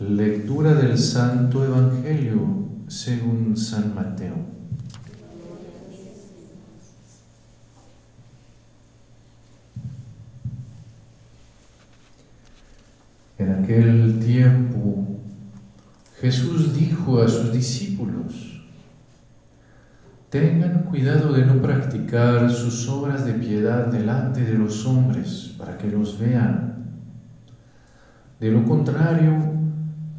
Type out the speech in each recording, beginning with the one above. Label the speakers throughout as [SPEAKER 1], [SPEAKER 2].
[SPEAKER 1] Lectura del Santo Evangelio según San Mateo. En aquel tiempo Jesús dijo a sus discípulos, tengan cuidado de no practicar sus obras de piedad delante de los hombres para que los vean. De lo contrario,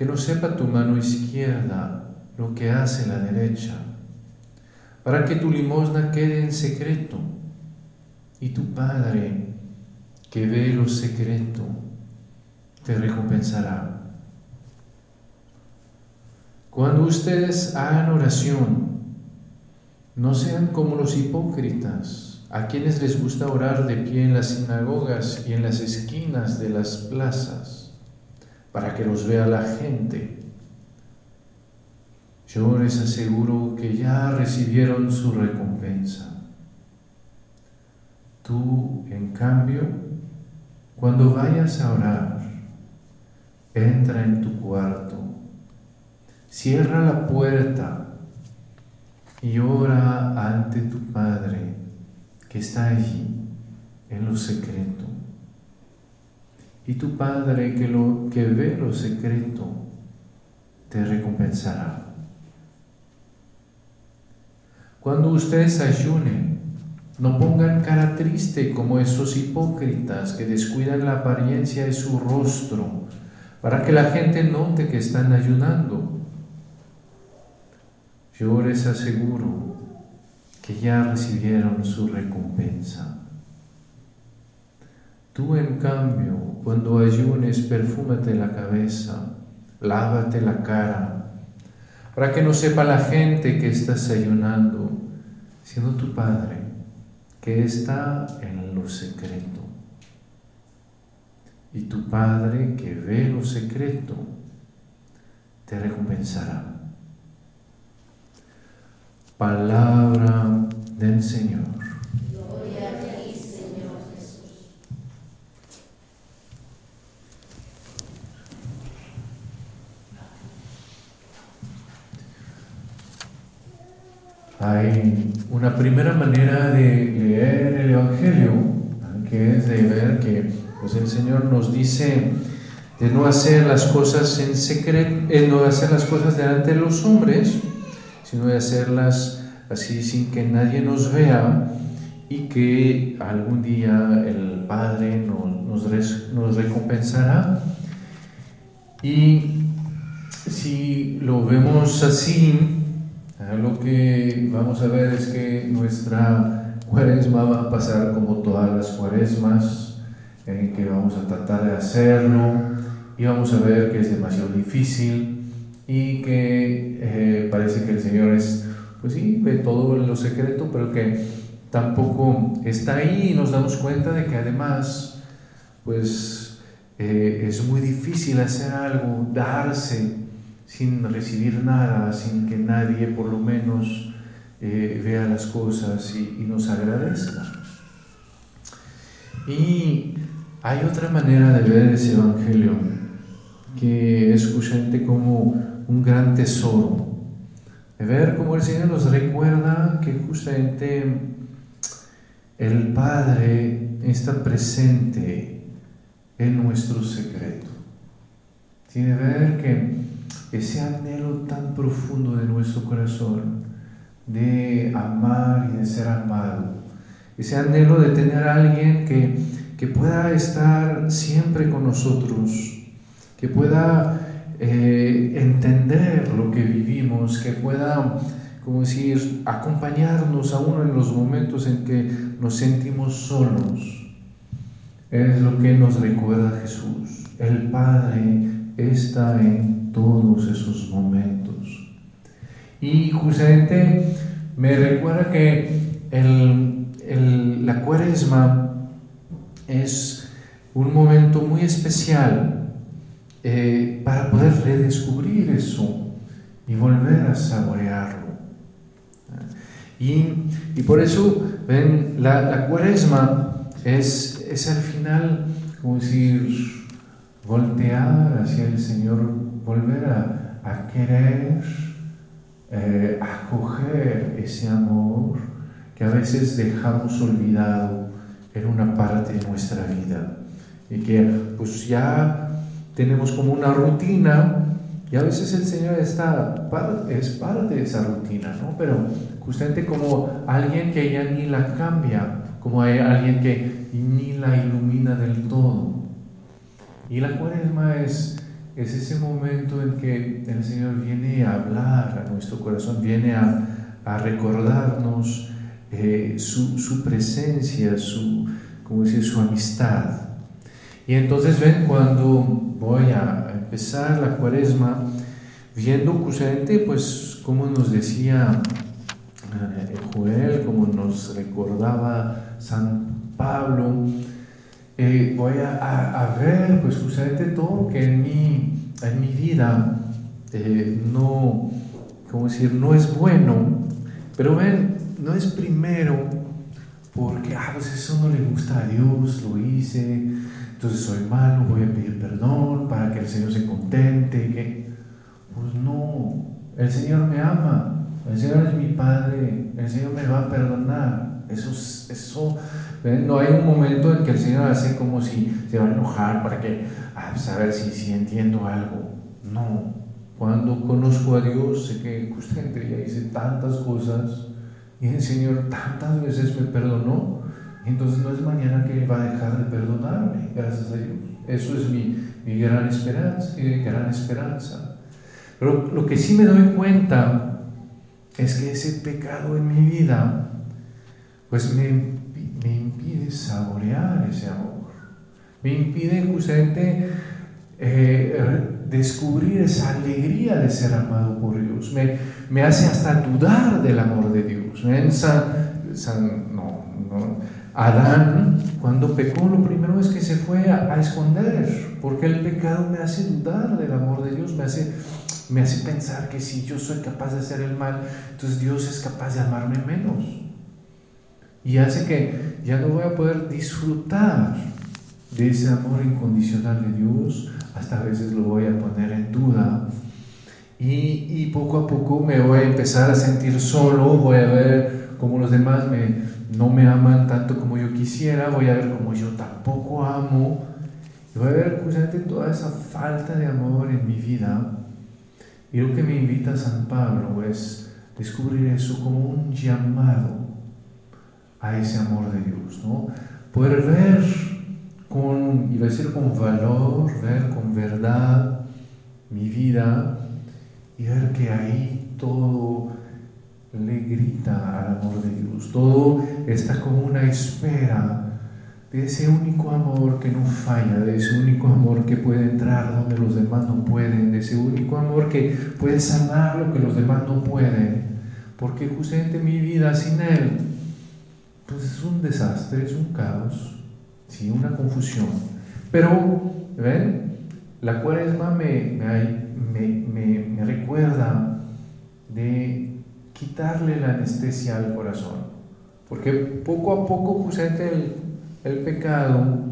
[SPEAKER 1] que no sepa tu mano izquierda lo que hace la derecha, para que tu limosna quede en secreto y tu Padre, que ve lo secreto, te recompensará. Cuando ustedes hagan oración, no sean como los hipócritas, a quienes les gusta orar de pie en las sinagogas y en las esquinas de las plazas para que los vea la gente. Yo les aseguro que ya recibieron su recompensa. Tú, en cambio, cuando vayas a orar, entra en tu cuarto, cierra la puerta y ora ante tu Padre que está allí en lo secreto y tu Padre que, lo, que ve lo secreto te recompensará. Cuando ustedes ayunen, no pongan cara triste como esos hipócritas que descuidan la apariencia de su rostro para que la gente note que están ayunando. Yo les aseguro que ya recibieron su recompensa. Tú, en cambio, cuando ayunes, perfúmate la cabeza, lávate la cara, para que no sepa la gente que estás ayunando, sino tu Padre, que está en lo secreto. Y tu Padre, que ve lo secreto, te recompensará. Palabra del Señor. Hay una primera manera de leer el Evangelio, que es de ver que pues el Señor nos dice de no hacer las cosas en secreto, eh, no hacer las cosas delante de los hombres, sino de hacerlas así sin que nadie nos vea y que algún día el Padre nos, nos recompensará. Y si lo vemos así, lo que vamos a ver es que nuestra cuaresma va a pasar como todas las cuaresmas, en que vamos a tratar de hacerlo y vamos a ver que es demasiado difícil y que eh, parece que el Señor es, pues sí, ve todo en lo secreto, pero que tampoco está ahí y nos damos cuenta de que además, pues eh, es muy difícil hacer algo, darse sin recibir nada, sin que nadie por lo menos eh, vea las cosas y, nos agradezca. Y hay otra manera de ver ese Evangelio que es justamente como un gran tesoro, de ver cómo el Señor nos recuerda que justamente el Padre está presente en nuestro secreto. Tiene que ver que ese anhelo tan profundo de nuestro corazón de amar y de ser amado, ese anhelo de tener a alguien que, que pueda estar siempre con nosotros, que pueda eh, entender lo que vivimos, que pueda, como decir, acompañarnos aún en los momentos en que nos sentimos solos. Es lo que nos recuerda Jesús. El Padre está en todos esos momentos. Y justamente me recuerda que la cuaresma es un momento muy especial eh, para poder redescubrir eso y volver a saborearlo. Y, por eso, la, cuaresma es, es al final, como decir, voltear hacia el Señor, volver a, querer eh, acoger ese amor que a veces dejamos olvidado en una parte de nuestra vida y que pues ya tenemos como una rutina y a veces el Señor está, es parte de esa rutina, ¿no? Pero justamente como alguien que ya ni la cambia, como hay alguien que ni la ilumina del todo. Y la cuaresma es, es ese momento en que el Señor viene a hablar a nuestro corazón, viene a, recordarnos eh, su, presencia, su, como decir, su amistad. Y entonces ven cuando voy a empezar la cuaresma, viendo justamente, pues, como nos decía eh, Joel, como nos recordaba San Pablo, voy a, ver pues justamente todo que en mi, en mi vida eh, no, ¿cómo decir? no es bueno, pero ven, no es primero porque, ah, pues eso no le gusta a Dios, lo hice, entonces soy malo, voy a pedir perdón para que el Señor se contente, que, pues no, el Señor me ama, el Señor es mi Padre, el Señor me va a perdonar. Eso, eso no hay un momento en que el Señor hace como si se va a enojar para que, a saber si, si entiendo algo. No, cuando conozco a Dios, sé que justamente ya hice tantas cosas y el Señor tantas veces me perdonó. Entonces no es mañana que va a dejar de perdonarme, gracias a Dios. Eso es mi, mi gran esperanza, mi gran esperanza. Pero lo que sí me doy cuenta es que ese pecado en mi vida, pues me saborear ese amor, me impide justamente eh, descubrir esa alegría de ser amado por Dios, me, me hace hasta dudar del amor de Dios. En San, no, Adán, cuando pecó, lo primero es que se fue a, a, esconder, porque el pecado me hace dudar del amor de Dios, me hace, me hace pensar que si yo soy capaz de hacer el mal, entonces Dios es capaz de amarme menos. Y hace que ya no voy a poder disfrutar de ese amor incondicional de Dios, hasta a veces lo voy a poner en duda. Y, poco a poco me voy a empezar a sentir solo, voy a ver cómo los demás me, no me aman tanto como yo quisiera, voy a ver cómo yo tampoco amo, y voy a ver justamente toda esa falta de amor en mi vida. Y lo que me invita San Pablo es descubrir eso como un llamado a ese amor de Dios, ¿no? Poder ver con, iba a decir con valor, ver con verdad mi vida y ver que ahí todo le grita al amor de Dios, todo está como una espera de ese único amor que no falla, de ese único amor que puede entrar donde los demás no pueden, de ese único amor que puede sanar lo que los demás no pueden, porque justamente mi vida sin Él pues es un desastre, es un caos, ¿sí? una confusión. Pero, ¿ven? La cuaresma me, me, me, recuerda de quitarle la anestesia al corazón. Porque poco a poco, justamente el, el pecado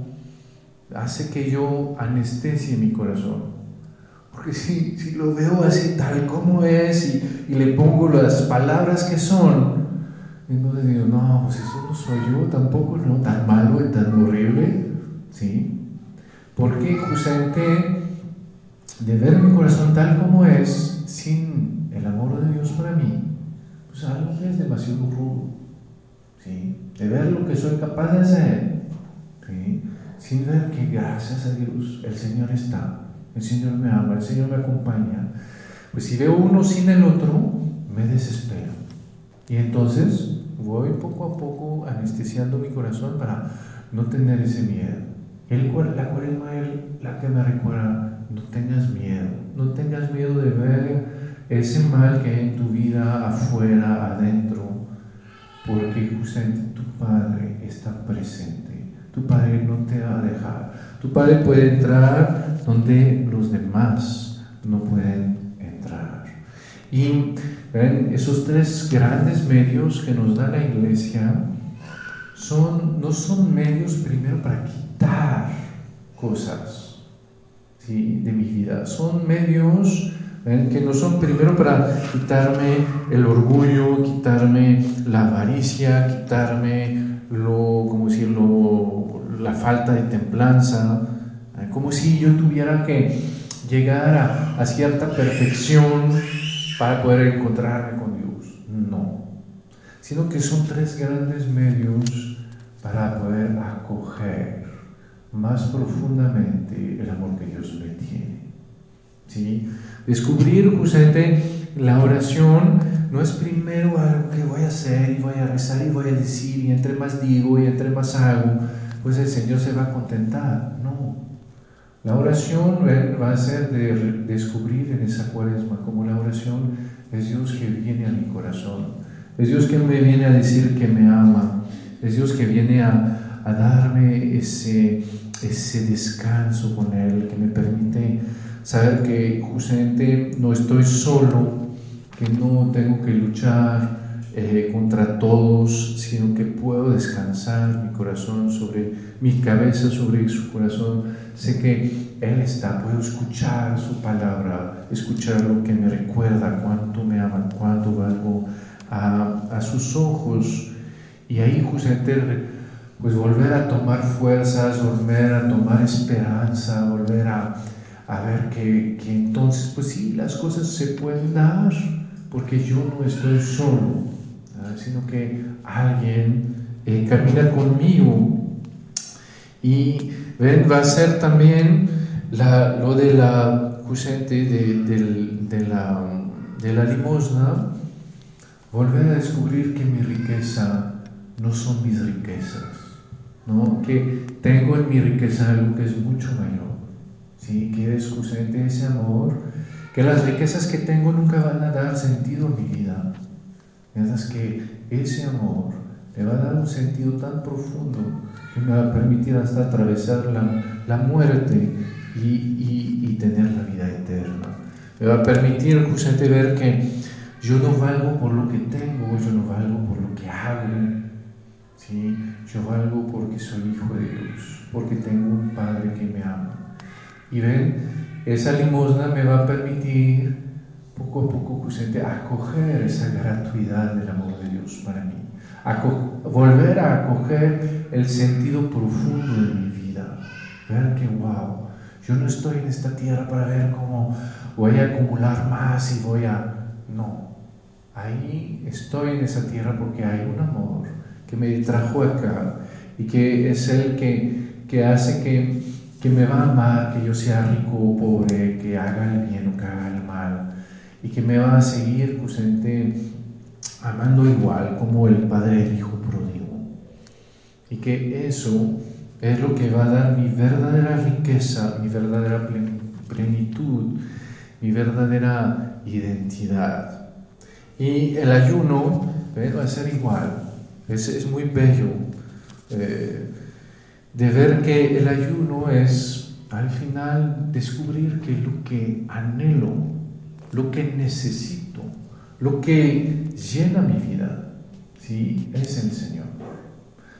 [SPEAKER 1] hace que yo anestesie mi corazón. Porque si, si lo veo así tal como es y, y le pongo las palabras que son, entonces digo, no, pues eso no soy yo tampoco, no tan malo y tan horrible, ¿sí? Porque justamente de ver mi corazón tal como es, sin el amor de Dios para mí, pues algo es demasiado rudo, ¿sí? De ver lo que soy capaz de hacer, ¿sí? Sin ver que gracias a Dios el Señor está, el Señor me ama, el Señor me acompaña. Pues si veo uno sin el otro, me desespero. Y entonces voy poco a poco anestesiando mi corazón para no tener ese miedo. El, la cuaresma es la que me recuerda, no tengas miedo, no tengas miedo de ver ese mal que hay en tu vida afuera, adentro, porque justamente tu Padre está presente, tu Padre no te va a dejar, tu Padre puede entrar donde los demás no pueden entrar. Y ven, esos tres grandes medios que nos da la iglesia son, no son medios primero para quitar cosas, de mi vida. Son medios que no son primero para quitarme el orgullo, quitarme la avaricia, quitarme lo, como decirlo, la falta de templanza, como si yo tuviera que llegar a, a cierta perfección para poder encontrarme con Dios. No, sino que son tres grandes medios para poder acoger más profundamente el amor que Dios me tiene. ¿Sí? Descubrir justamente la oración no es primero algo que voy a hacer y voy a rezar y voy a decir y entre más digo y entre más hago, pues el Señor se va a contentar. No. La oración va a ser de descubrir en esa cuaresma como la oración es Dios que viene a mi corazón, es Dios que me viene a decir que me ama, es Dios que viene a, a darme ese, ese descanso con Él, que me permite saber que justamente no estoy solo, que no tengo que luchar eh, contra todos, sino que puedo descansar mi corazón sobre mi cabeza, sobre su corazón. Sé que Él está, puedo escuchar su palabra, escuchar lo que me recuerda cuánto me ama, cuánto valgo a, a sus ojos. Y ahí justamente pues volver a tomar fuerzas, volver a tomar esperanza, volver a, ver que, entonces, pues sí, las cosas se pueden dar, porque yo no estoy solo, sino que alguien eh, camina conmigo. Y ven, va a ser también lo de la, de, de, la, de la limosna, volver a descubrir que mi riqueza no son mis riquezas ¿no? que tengo en mi riqueza algo que es mucho mayor, ¿sí? que es ese amor, que las riquezas que tengo nunca van a dar sentido a mi vida, mientras que ese amor me va a dar un sentido tan profundo que me va a permitir hasta atravesar la, la muerte y, y, y, tener la vida eterna. Me va a permitir justamente ver que yo no valgo por lo que tengo, yo no valgo por lo que hago, ¿sí? Yo valgo porque soy hijo de Dios, porque tengo un Padre que me ama. Y ven, esa limosna me va a permitir poco a poco justamente acoger esa gratuidad del amor de Dios para mí, volver a acoger el sentido profundo de mi vida, ver que, wow, yo no estoy en esta tierra para ver cómo voy a acumular más y voy a... No, ahí estoy en esa tierra porque hay un amor que me trajo acá y que es el que, que hace que, que, me va a amar, que yo sea rico o pobre, que haga el bien o que haga el mal, y que me va a seguir justamente amando igual como el Padre del Hijo pródigo. Y que eso es lo que va a dar mi verdadera riqueza, mi verdadera plenitud, mi verdadera identidad. Y el ayuno va a ser igual. Es, es muy bello eh, de ver que el ayuno es al final descubrir que lo que anhelo, lo que necesito, lo que llena mi vida, ¿sí? es el Señor.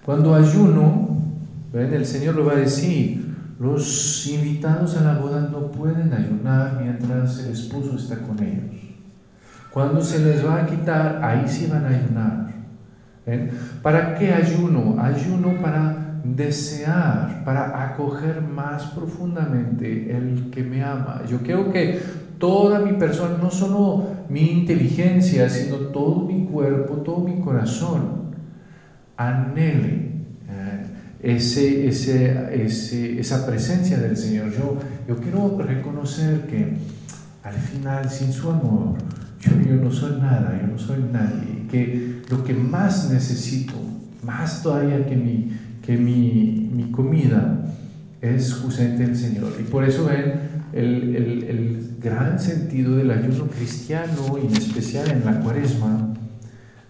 [SPEAKER 1] Cuando ayuno, ¿ven? el Señor lo va a decir, los invitados a la boda no pueden ayunar mientras el esposo está con ellos. Cuando se les va a quitar, ahí sí van a ayunar. ¿Para qué ayuno? Ayuno para desear, para acoger más profundamente el que me ama. Yo creo que toda mi persona, no solo mi inteligencia, sino todo mi cuerpo, todo mi corazón, anhele eh, ese, ese, esa presencia del Señor. Yo, yo quiero reconocer que al final, sin su amor, yo, yo no soy nada, yo no soy nadie, que lo que más necesito, más todavía que mi, que mi, mi comida, es justamente el Señor. Y por eso ven, el, el, el, gran sentido del ayuno cristiano, y en especial en la cuaresma,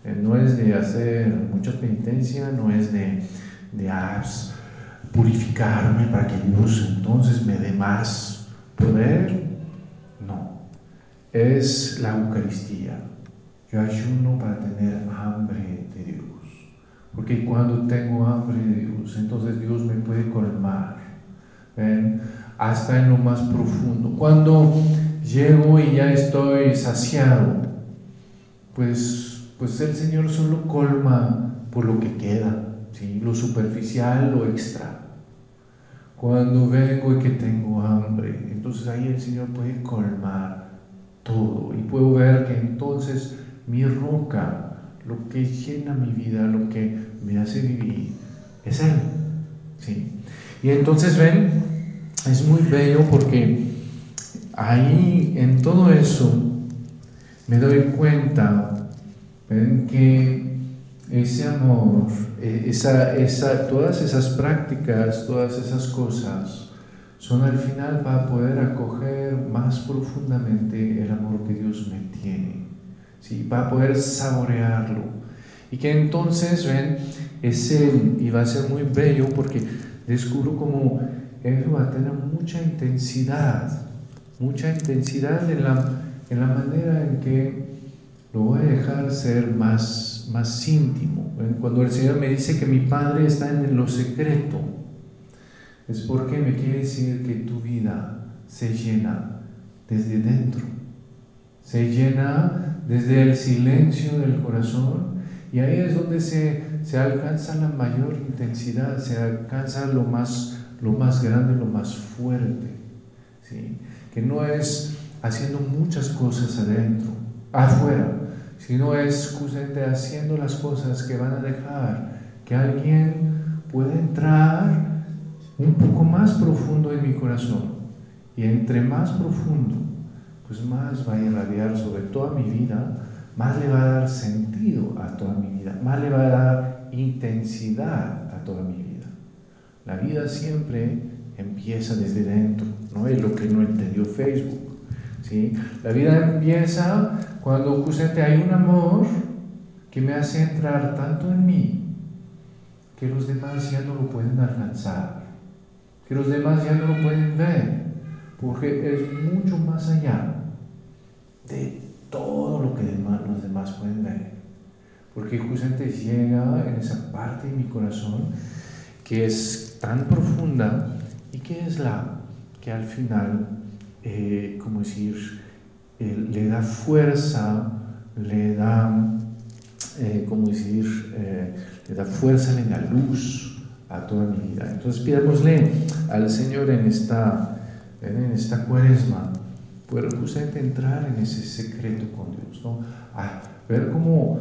[SPEAKER 1] eh, no es de hacer mucha penitencia, no es de, de ah, purificarme para que Dios entonces me dé más poder. No, es la Eucaristía. Yo ayuno para tener hambre de Dios. Porque cuando tengo hambre de Dios, entonces Dios me puede colmar. ¿ven? Hasta en lo más profundo. Cuando llego y ya estoy saciado, pues, pues el Señor solo colma por lo que queda, ¿sí? lo superficial, lo extra. Cuando vengo y que tengo hambre, entonces ahí el Señor puede colmar todo y puedo ver que entonces mi roca, lo que llena mi vida, lo que me hace vivir, es Él. ¿sí? Y entonces ven, es muy bello porque ahí en todo eso me doy cuenta ven que ese amor, e, esa, esa, todas esas prácticas, todas esas cosas, son al final para poder acoger más profundamente el amor que Dios me tiene, ¿sí? para poder saborearlo. Y que entonces, ven, ese, y va a ser muy bello porque descubro como eso va a tener mucha intensidad, mucha intensidad en la, en la manera en que lo voy a dejar ser más, más íntimo. Cuando el Señor me dice que mi Padre está en lo secreto, es porque me quiere decir que tu vida se llena desde dentro, se llena desde el silencio del corazón y ahí es donde se, se alcanza la mayor intensidad, se alcanza lo más, lo más grande, lo más fuerte. ¿sí? Que no es haciendo muchas cosas adentro, afuera, sino es justamente haciendo las cosas que van a dejar que alguien pueda entrar un poco más profundo en mi corazón. Y entre más profundo, pues más va a irradiar sobre toda mi vida más le va a dar sentido a toda mi vida, más le va a dar intensidad a toda mi vida. La vida siempre empieza desde dentro, no es lo que no entendió Facebook. ¿sí? La vida empieza cuando justamente hay un amor que me hace entrar tanto en mí que los demás ya no lo pueden alcanzar, que los demás ya no lo pueden ver, porque es mucho más allá de todo lo que los demás pueden ver. Porque justamente llega en esa parte de mi corazón que es tan profunda y que es la que al final, eh, como decir, eh, le da fuerza, le da, eh, como decir, le da fuerza, le da luz a toda mi vida. Entonces pidámosle al Señor en esta, en esta cuaresma poder justamente entrar en ese secreto con Dios, ¿no? A ver cómo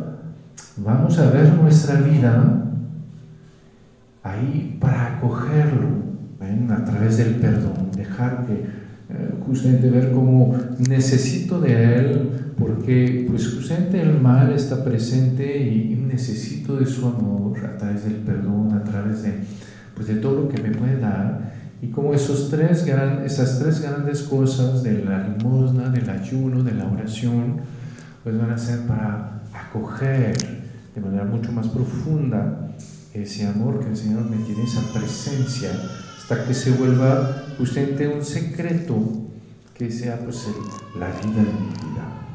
[SPEAKER 1] vamos a ver nuestra vida ahí para acogerlo, ¿ven? a través del perdón, dejar que eh, justamente ver cómo necesito de Él, porque pues justamente el mal está presente y, necesito de su amor a través del perdón, a través de, pues, de todo lo que me puede dar y como esos tres gran, esas tres grandes cosas de la limosna, del ayuno, de la oración, pues van a ser para acoger de manera mucho más profunda ese amor que el Señor me tiene, esa presencia, hasta que se vuelva justamente un secreto que sea pues la vida de mi vida.